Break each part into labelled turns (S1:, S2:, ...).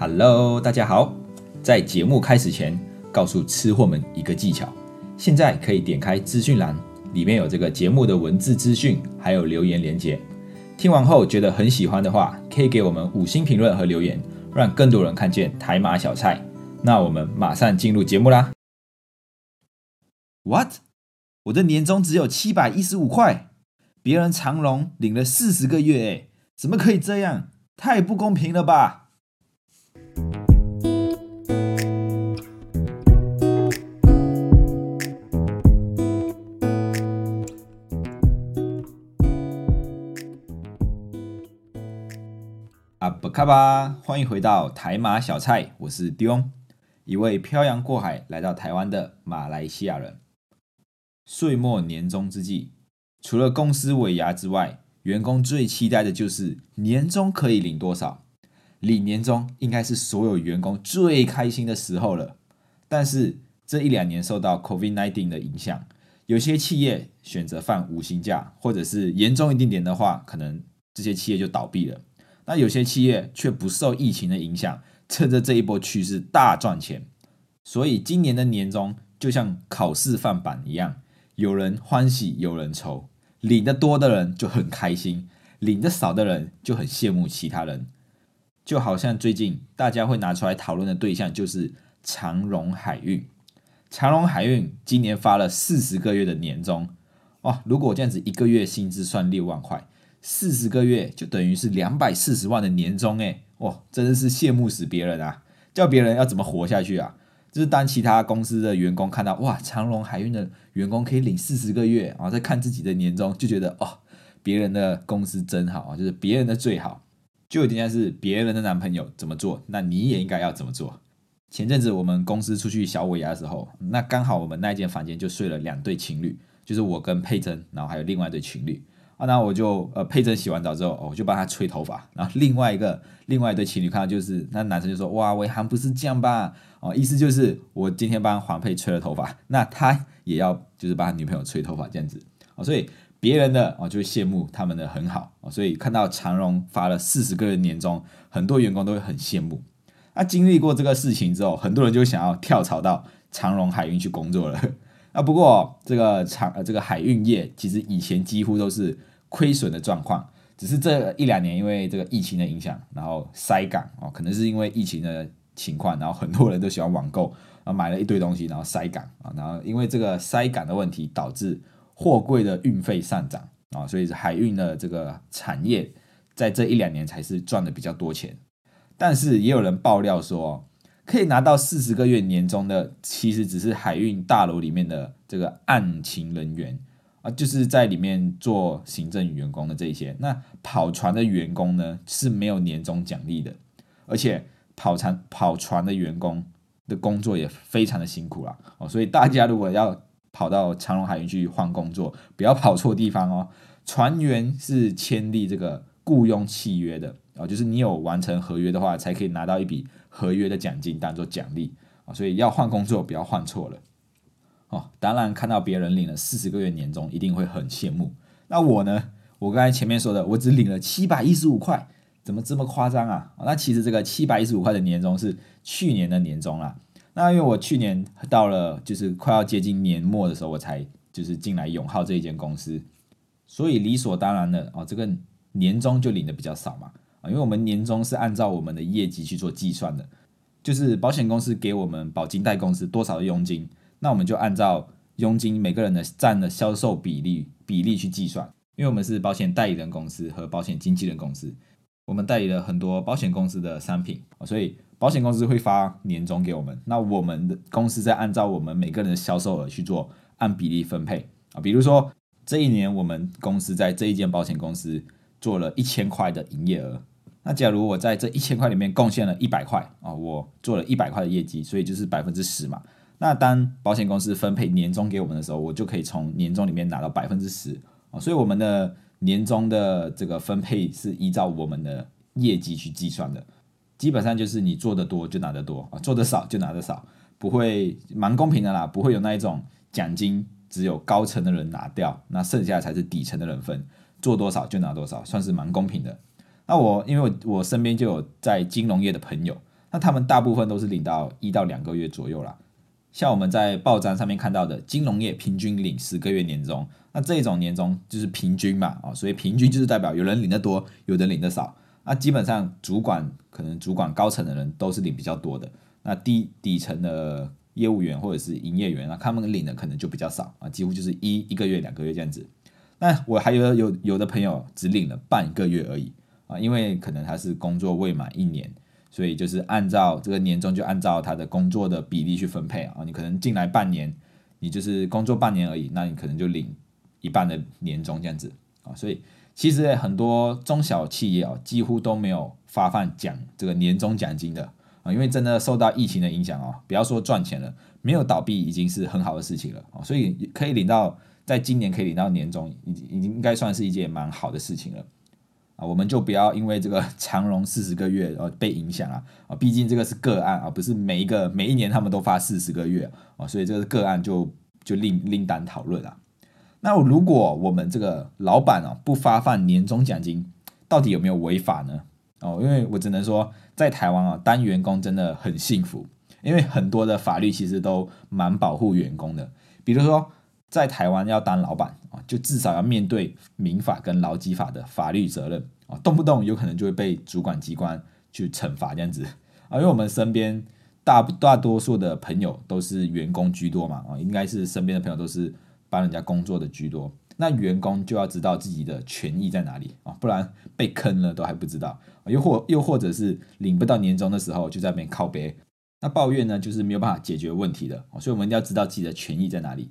S1: Hello，大家好。在节目开始前，告诉吃货们一个技巧：现在可以点开资讯栏，里面有这个节目的文字资讯，还有留言连接。听完后觉得很喜欢的话，可以给我们五星评论和留言，让更多人看见台马小菜。那我们马上进入节目啦。What？我的年终只有七百一十五块，别人长隆领了四十个月，哎，怎么可以这样？太不公平了吧！卡吧！欢迎回到台马小菜，我是 Dion，一位漂洋过海来到台湾的马来西亚人。岁末年终之际，除了公司尾牙之外，员工最期待的就是年终可以领多少。领年终应该是所有员工最开心的时候了。但是这一两年受到 COVID-19 的影响，有些企业选择放五薪假，或者是严重一点点的话，可能这些企业就倒闭了。那有些企业却不受疫情的影响，趁着这一波趋势大赚钱。所以今年的年终就像考试放榜一样，有人欢喜有人愁，领的多的人就很开心，领的少的人就很羡慕其他人。就好像最近大家会拿出来讨论的对象就是长荣海运。长荣海运今年发了四十个月的年终，哦，如果这样子一个月薪资算六万块。四十个月就等于是两百四十万的年终，哎，哇，真的是羡慕死别人啊！叫别人要怎么活下去啊？就是当其他公司的员工看到哇，长隆海运的员工可以领四十个月，然后再看自己的年终，就觉得哦，别人的公司真好啊，就是别人的最好，就有点像是别人的男朋友怎么做，那你也应该要怎么做。前阵子我们公司出去小尾牙的时候，那刚好我们那间房间就睡了两对情侣，就是我跟佩珍，然后还有另外一对情侣。啊，那我就呃，佩珍洗完澡之后，我就帮她吹头发。然后另外一个另外一对情侣看到就是那男生就说：“哇，伟航不是这样吧？”哦，意思就是我今天帮黄佩吹了头发，那他也要就是帮他女朋友吹头发这样子。哦，所以别人的哦就会羡慕他们的很好。哦，所以看到长荣发了四十个人年终，很多员工都会很羡慕。那经历过这个事情之后，很多人就想要跳槽到长荣海运去工作了。啊，不过这个长呃这个海运业其实以前几乎都是。亏损的状况，只是这一两年因为这个疫情的影响，然后塞港哦，可能是因为疫情的情况，然后很多人都喜欢网购，啊买了一堆东西，然后塞港啊，然后因为这个塞港的问题，导致货柜的运费上涨啊，所以海运的这个产业在这一两年才是赚的比较多钱。但是也有人爆料说，可以拿到四十个月年终的，其实只是海运大楼里面的这个案情人员。啊，就是在里面做行政员工的这些，那跑船的员工呢是没有年终奖励的，而且跑船跑船的员工的工作也非常的辛苦啦。哦，所以大家如果要跑到长隆海运去换工作，不要跑错地方哦。船员是签订这个雇佣契约的啊，就是你有完成合约的话，才可以拿到一笔合约的奖金当做奖励啊，所以要换工作不要换错了。哦，当然看到别人领了四十个月年终，一定会很羡慕。那我呢？我刚才前面说的，我只领了七百一十五块，怎么这么夸张啊？那其实这个七百一十五块的年终是去年的年终啦。那因为我去年到了就是快要接近年末的时候，我才就是进来永浩这一间公司，所以理所当然的哦，这个年终就领的比较少嘛。啊，因为我们年终是按照我们的业绩去做计算的，就是保险公司给我们保金贷公司多少的佣金。那我们就按照佣金每个人的占的销售比例比例去计算，因为我们是保险代理人公司和保险经纪人公司，我们代理了很多保险公司的商品，所以保险公司会发年终给我们，那我们的公司在按照我们每个人的销售额去做按比例分配。啊，比如说这一年我们公司在这一间保险公司做了一千块的营业额，那假如我在这一千块里面贡献了一百块啊，我做了一百块的业绩，所以就是百分之十嘛。那当保险公司分配年终给我们的时候，我就可以从年终里面拿到百分之十啊，所以我们的年终的这个分配是依照我们的业绩去计算的，基本上就是你做的多就拿得多啊，做的少就拿得少，不会蛮公平的啦，不会有那一种奖金只有高层的人拿掉，那剩下才是底层的人分，做多少就拿多少，算是蛮公平的。那我因为我我身边就有在金融业的朋友。那他们大部分都是领到一到两个月左右啦。像我们在报章上面看到的，金融业平均领十个月年终，那这种年终就是平均嘛，啊，所以平均就是代表有人领得多，有人领得少。那基本上主管可能主管高层的人都是领比较多的，那低底层的业务员或者是营业员啊，他们领的可能就比较少啊，几乎就是一一个月两个月这样子。那我还有有有的朋友只领了半个月而已啊，因为可能他是工作未满一年。所以就是按照这个年终，就按照他的工作的比例去分配啊。你可能进来半年，你就是工作半年而已，那你可能就领一半的年终这样子啊。所以其实很多中小企业啊，几乎都没有发放奖这个年终奖金的啊，因为真的受到疫情的影响啊，不要说赚钱了，没有倒闭已经是很好的事情了啊。所以可以领到，在今年可以领到年终，已已经应该算是一件蛮好的事情了。啊，我们就不要因为这个 长荣四十个月呃被影响啊啊，毕竟这个是个案啊，不是每一个每一年他们都发四十个月啊，所以这个个案就就另另当讨论了。那如果我们这个老板啊不发放年终奖金，到底有没有违法呢？哦，因为我只能说在台湾啊，当员工真的很幸福，因为很多的法律其实都蛮保护员工的，比如说。在台湾要当老板啊，就至少要面对民法跟劳基法的法律责任啊，动不动有可能就会被主管机关去惩罚这样子啊。因为我们身边大大多数的朋友都是员工居多嘛啊，应该是身边的朋友都是帮人家工作的居多。那员工就要知道自己的权益在哪里啊，不然被坑了都还不知道。又或又或者是领不到年终的时候就在那边靠背，那抱怨呢就是没有办法解决问题的。所以我们一定要知道自己的权益在哪里。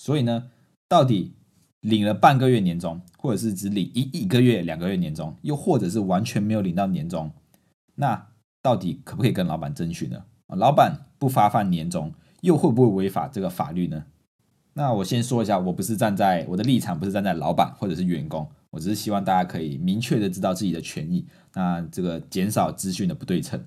S1: 所以呢，到底领了半个月年终，或者是只领一一个月、两个月年终，又或者是完全没有领到年终，那到底可不可以跟老板争取呢？老板不发放年终，又会不会违法这个法律呢？那我先说一下，我不是站在我的立场，不是站在老板或者是员工，我只是希望大家可以明确的知道自己的权益，那这个减少资讯的不对称。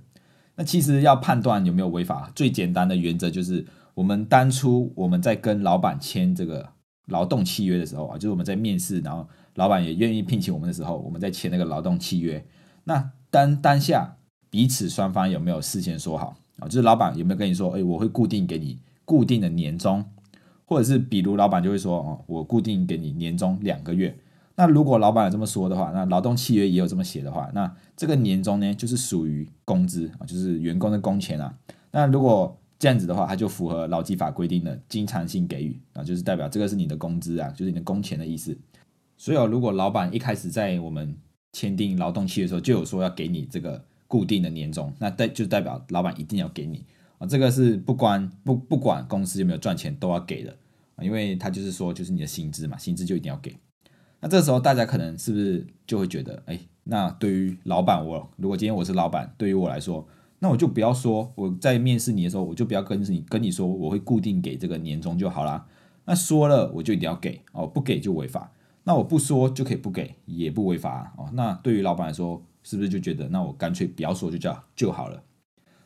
S1: 那其实要判断有没有违法，最简单的原则就是。我们当初我们在跟老板签这个劳动契约的时候啊，就是我们在面试，然后老板也愿意聘请我们的时候，我们在签那个劳动契约。那当当下彼此双方有没有事先说好啊？就是老板有没有跟你说，哎，我会固定给你固定的年终，或者是比如老板就会说，哦，我固定给你年终两个月。那如果老板有这么说的话，那劳动契约也有这么写的话，那这个年终呢，就是属于工资啊，就是员工的工钱啊。那如果这样子的话，它就符合劳基法规定的经常性给予啊，就是代表这个是你的工资啊，就是你的工钱的意思。所以，如果老板一开始在我们签订劳动契的时候就有说要给你这个固定的年终，那代就代表老板一定要给你啊，这个是不管不不管公司有没有赚钱都要给的啊，因为他就是说就是你的薪资嘛，薪资就一定要给。那这时候大家可能是不是就会觉得，哎，那对于老板我如果今天我是老板，对于我来说。那我就不要说，我在面试你的时候，我就不要跟你跟你说，我会固定给这个年终就好啦。那说了，我就一定要给哦，不给就违法。那我不说就可以不给，也不违法哦。那对于老板来说，是不是就觉得，那我干脆不要说就叫就好了？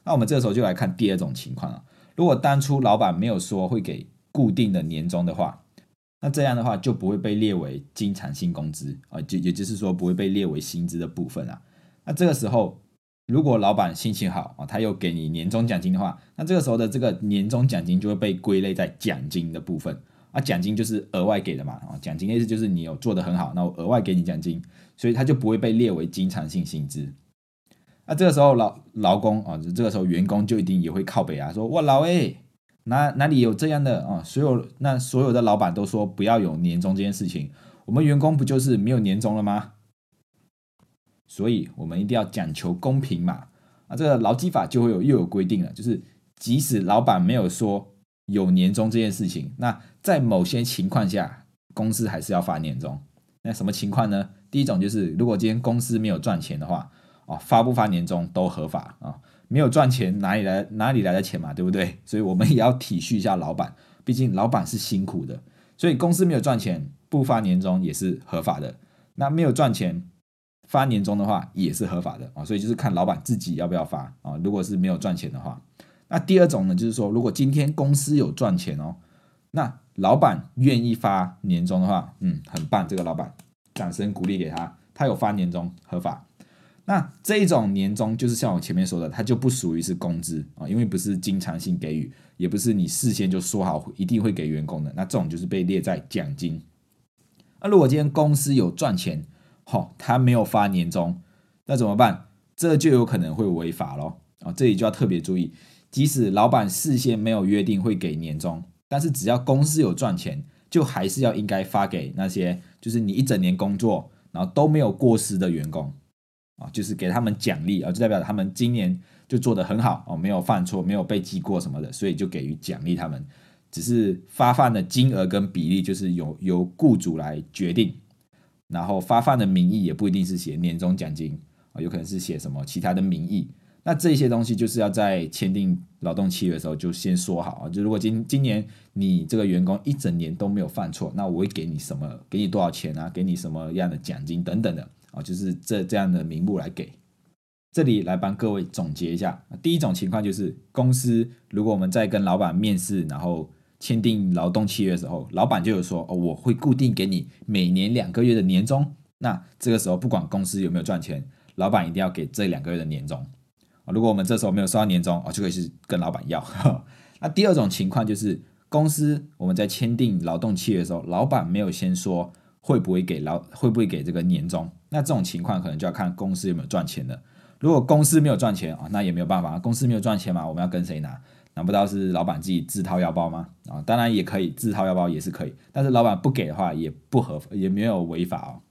S1: 那我们这个时候就来看第二种情况啊。如果当初老板没有说会给固定的年终的话，那这样的话就不会被列为经常性工资啊，就也就是说不会被列为薪资的部分啊。那这个时候。如果老板心情好啊，他又给你年终奖金的话，那这个时候的这个年终奖金就会被归类在奖金的部分啊。奖金就是额外给的嘛啊，奖金意思就是你有做的很好，那我额外给你奖金，所以他就不会被列为经常性薪资。那这个时候劳劳工啊，这个时候员工就一定也会靠北啊，说哇老诶，哪哪里有这样的啊？所有那所有的老板都说不要有年终这件事情，我们员工不就是没有年终了吗？所以我们一定要讲求公平嘛，啊，这个劳基法就会有又有规定了，就是即使老板没有说有年终这件事情，那在某些情况下，公司还是要发年终。那什么情况呢？第一种就是如果今天公司没有赚钱的话，哦，发不发年终都合法啊，没有赚钱哪里来哪里来的钱嘛，对不对？所以我们也要体恤一下老板，毕竟老板是辛苦的，所以公司没有赚钱不发年终也是合法的。那没有赚钱。发年终的话也是合法的啊，所以就是看老板自己要不要发啊。如果是没有赚钱的话，那第二种呢，就是说如果今天公司有赚钱哦，那老板愿意发年终的话，嗯，很棒，这个老板掌声鼓励给他，他有发年终合法。那这一种年终就是像我前面说的，它就不属于是工资啊，因为不是经常性给予，也不是你事先就说好一定会给员工的，那这种就是被列在奖金。那如果今天公司有赚钱，好，他没有发年终，那怎么办？这就有可能会违法咯。啊，这里就要特别注意，即使老板事先没有约定会给年终，但是只要公司有赚钱，就还是要应该发给那些就是你一整年工作然后都没有过失的员工。啊，就是给他们奖励啊，就代表他们今年就做得很好哦，没有犯错，没有被记过什么的，所以就给予奖励他们。只是发放的金额跟比例就是由由雇主来决定，然后发放的名义也不一定是写年终奖金啊，有可能是写什么其他的名义。那这些东西就是要在签订劳动契约的时候就先说好啊，就如果今今年你这个员工一整年都没有犯错，那我会给你什么，给你多少钱啊，给你什么样的奖金等等的。啊，就是这这样的名目来给，这里来帮各位总结一下。第一种情况就是，公司如果我们在跟老板面试，然后签订劳动契约的时候，老板就有说，哦，我会固定给你每年两个月的年终。那这个时候不管公司有没有赚钱，老板一定要给这两个月的年终。啊，如果我们这时候没有收到年终，哦，就可以去跟老板要。那第二种情况就是，公司我们在签订劳动契约的时候，老板没有先说。会不会给劳会不会给这个年终？那这种情况可能就要看公司有没有赚钱的。如果公司没有赚钱啊，那也没有办法。公司没有赚钱嘛，我们要跟谁拿？难不到是老板自己自掏腰包吗？啊，当然也可以自掏腰包也是可以。但是老板不给的话，也不合也没有违法哦。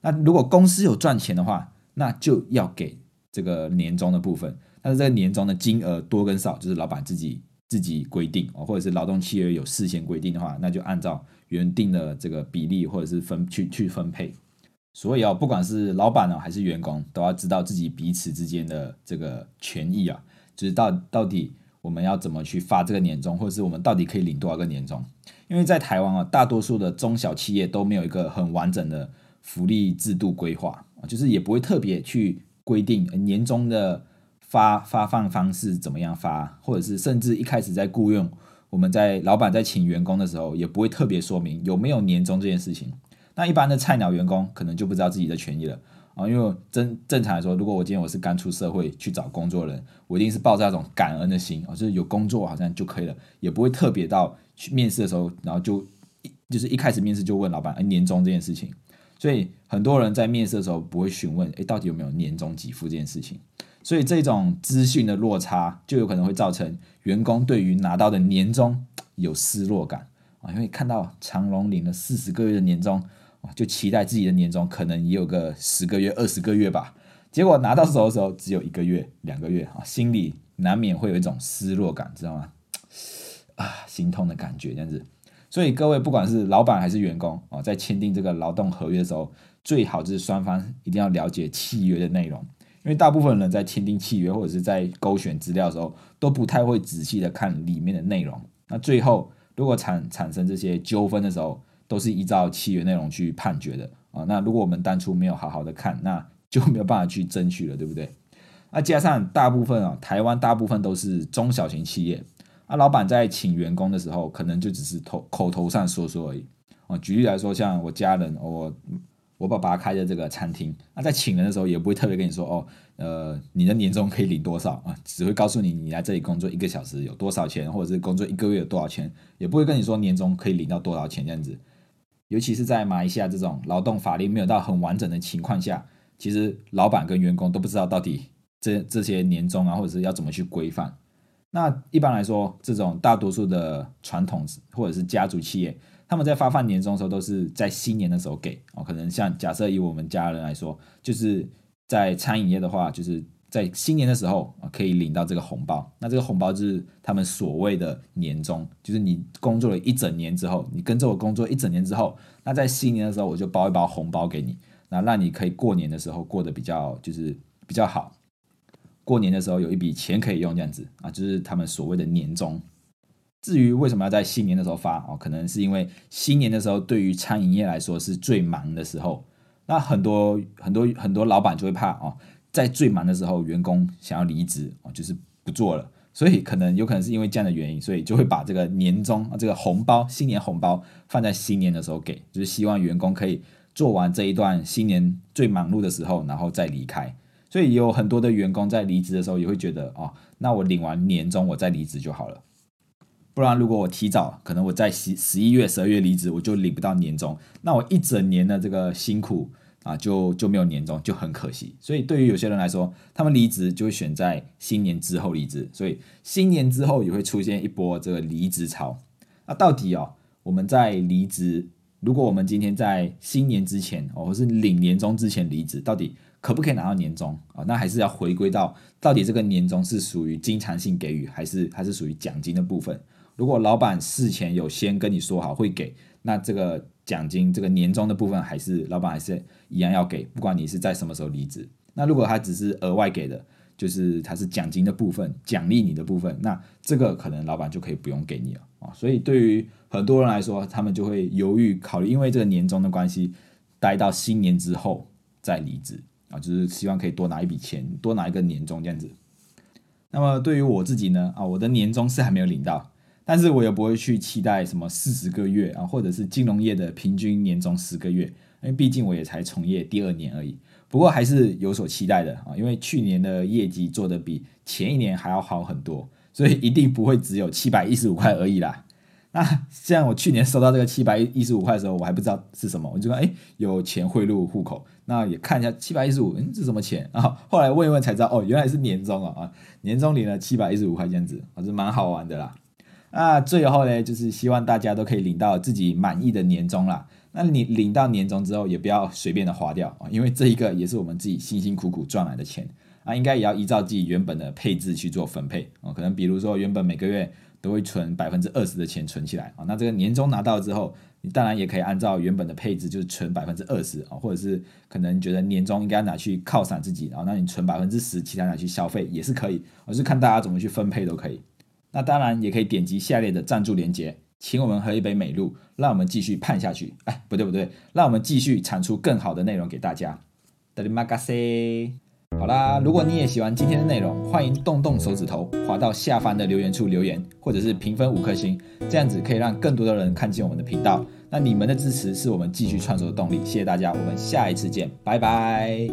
S1: 那如果公司有赚钱的话，那就要给这个年终的部分。但是这个年终的金额多跟少，就是老板自己自己规定哦，或者是劳动契约有事先规定的话，那就按照。原定的这个比例或者是分去去分配，所以啊，不管是老板呢还是员工，都要知道自己彼此之间的这个权益啊，就是到到底我们要怎么去发这个年终，或者是我们到底可以领多少个年终？因为在台湾啊，大多数的中小企业都没有一个很完整的福利制度规划，就是也不会特别去规定年终的发发放方式怎么样发，或者是甚至一开始在雇佣。我们在老板在请员工的时候，也不会特别说明有没有年终这件事情。那一般的菜鸟员工可能就不知道自己的权益了啊。因为正正常来说，如果我今天我是刚出社会去找工作人，我一定是抱着那种感恩的心啊，就是有工作好像就可以了，也不会特别到去面试的时候，然后就一就是一开始面试就问老板哎年终这件事情。所以很多人在面试的时候不会询问哎到底有没有年终给付这件事情。所以这种资讯的落差，就有可能会造成员工对于拿到的年终有失落感啊，因为看到长隆领了四十个月的年终，就期待自己的年终可能也有个十个月、二十个月吧。结果拿到手的时候只有一个月、两个月啊，心里难免会有一种失落感，知道吗？啊，心痛的感觉这样子。所以各位不管是老板还是员工啊，在签订这个劳动合约的时候，最好就是双方一定要了解契约的内容。因为大部分人在签订契约或者是在勾选资料的时候，都不太会仔细的看里面的内容。那最后如果产产生这些纠纷的时候，都是依照契约内容去判决的啊。那如果我们当初没有好好的看，那就没有办法去争取了，对不对？那加上大部分啊，台湾大部分都是中小型企业，啊，老板在请员工的时候，可能就只是口口头上说说而已啊。举例来说，像我家人，我。我爸爸开的这个餐厅，那在请人的时候也不会特别跟你说哦，呃，你的年终可以领多少啊？只会告诉你你来这里工作一个小时有多少钱，或者是工作一个月有多少钱，也不会跟你说年终可以领到多少钱这样子。尤其是在马来西亚这种劳动法律没有到很完整的情况下，其实老板跟员工都不知道到底这这些年终啊，或者是要怎么去规范。那一般来说，这种大多数的传统或者是家族企业。他们在发放年终的时候，都是在新年的时候给哦。可能像假设以我们家人来说，就是在餐饮业的话，就是在新年的时候可以领到这个红包。那这个红包就是他们所谓的年终，就是你工作了一整年之后，你跟着我工作一整年之后，那在新年的时候我就包一包红包给你，那让你可以过年的时候过得比较就是比较好。过年的时候有一笔钱可以用，这样子啊，就是他们所谓的年终。至于为什么要在新年的时候发哦，可能是因为新年的时候对于餐饮业来说是最忙的时候，那很多很多很多老板就会怕哦，在最忙的时候员工想要离职哦，就是不做了，所以可能有可能是因为这样的原因，所以就会把这个年终这个红包新年红包放在新年的时候给，就是希望员工可以做完这一段新年最忙碌的时候，然后再离开。所以有很多的员工在离职的时候也会觉得，哦，那我领完年终我再离职就好了。不然如果我提早，可能我在十十一月、十二月离职，我就领不到年终，那我一整年的这个辛苦啊，就就没有年终，就很可惜。所以对于有些人来说，他们离职就会选在新年之后离职，所以新年之后也会出现一波这个离职潮。那到底哦，我们在离职，如果我们今天在新年之前哦，或是领年终之前离职，到底可不可以拿到年终啊？那还是要回归到到底这个年终是属于经常性给予，还是还是属于奖金的部分？如果老板事前有先跟你说好会给，那这个奖金这个年终的部分还是老板还是一样要给，不管你是在什么时候离职。那如果他只是额外给的，就是他是奖金的部分，奖励你的部分，那这个可能老板就可以不用给你了啊。所以对于很多人来说，他们就会犹豫考虑，因为这个年终的关系，待到新年之后再离职啊，就是希望可以多拿一笔钱，多拿一个年终这样子。那么对于我自己呢，啊，我的年终是还没有领到，但是我也不会去期待什么四十个月啊，或者是金融业的平均年终十个月，因为毕竟我也才从业第二年而已。不过还是有所期待的啊，因为去年的业绩做得比前一年还要好很多，所以一定不会只有七百一十五块而已啦。那像我去年收到这个七百一十五块的时候，我还不知道是什么，我就说哎有钱汇入户口，那也看一下七百一十五，嗯是什么钱啊？后来问一问才知道，哦原来是年终啊啊，年终领了七百一十五块这样子，还是蛮好玩的啦。那最后呢，就是希望大家都可以领到自己满意的年终啦。那你领到年终之后，也不要随便的花掉啊，因为这一个也是我们自己辛辛苦苦赚来的钱啊，应该也要依照自己原本的配置去做分配啊。可能比如说原本每个月都会存百分之二十的钱存起来啊，那这个年终拿到之后，你当然也可以按照原本的配置，就是存百分之二十啊，或者是可能觉得年终应该拿去犒赏自己，然后那你存百分之十，其他拿去消费也是可以，我是看大家怎么去分配都可以。那当然也可以点击下列的赞助连接。请我们喝一杯美露，让我们继续盼下去。哎，不对不对，让我们继续产出更好的内容给大家。德里马嘎西，好啦，如果你也喜欢今天的内容，欢迎动动手指头，滑到下方的留言处留言，或者是评分五颗星，这样子可以让更多的人看见我们的频道。那你们的支持是我们继续创作的动力。谢谢大家，我们下一次见，拜拜。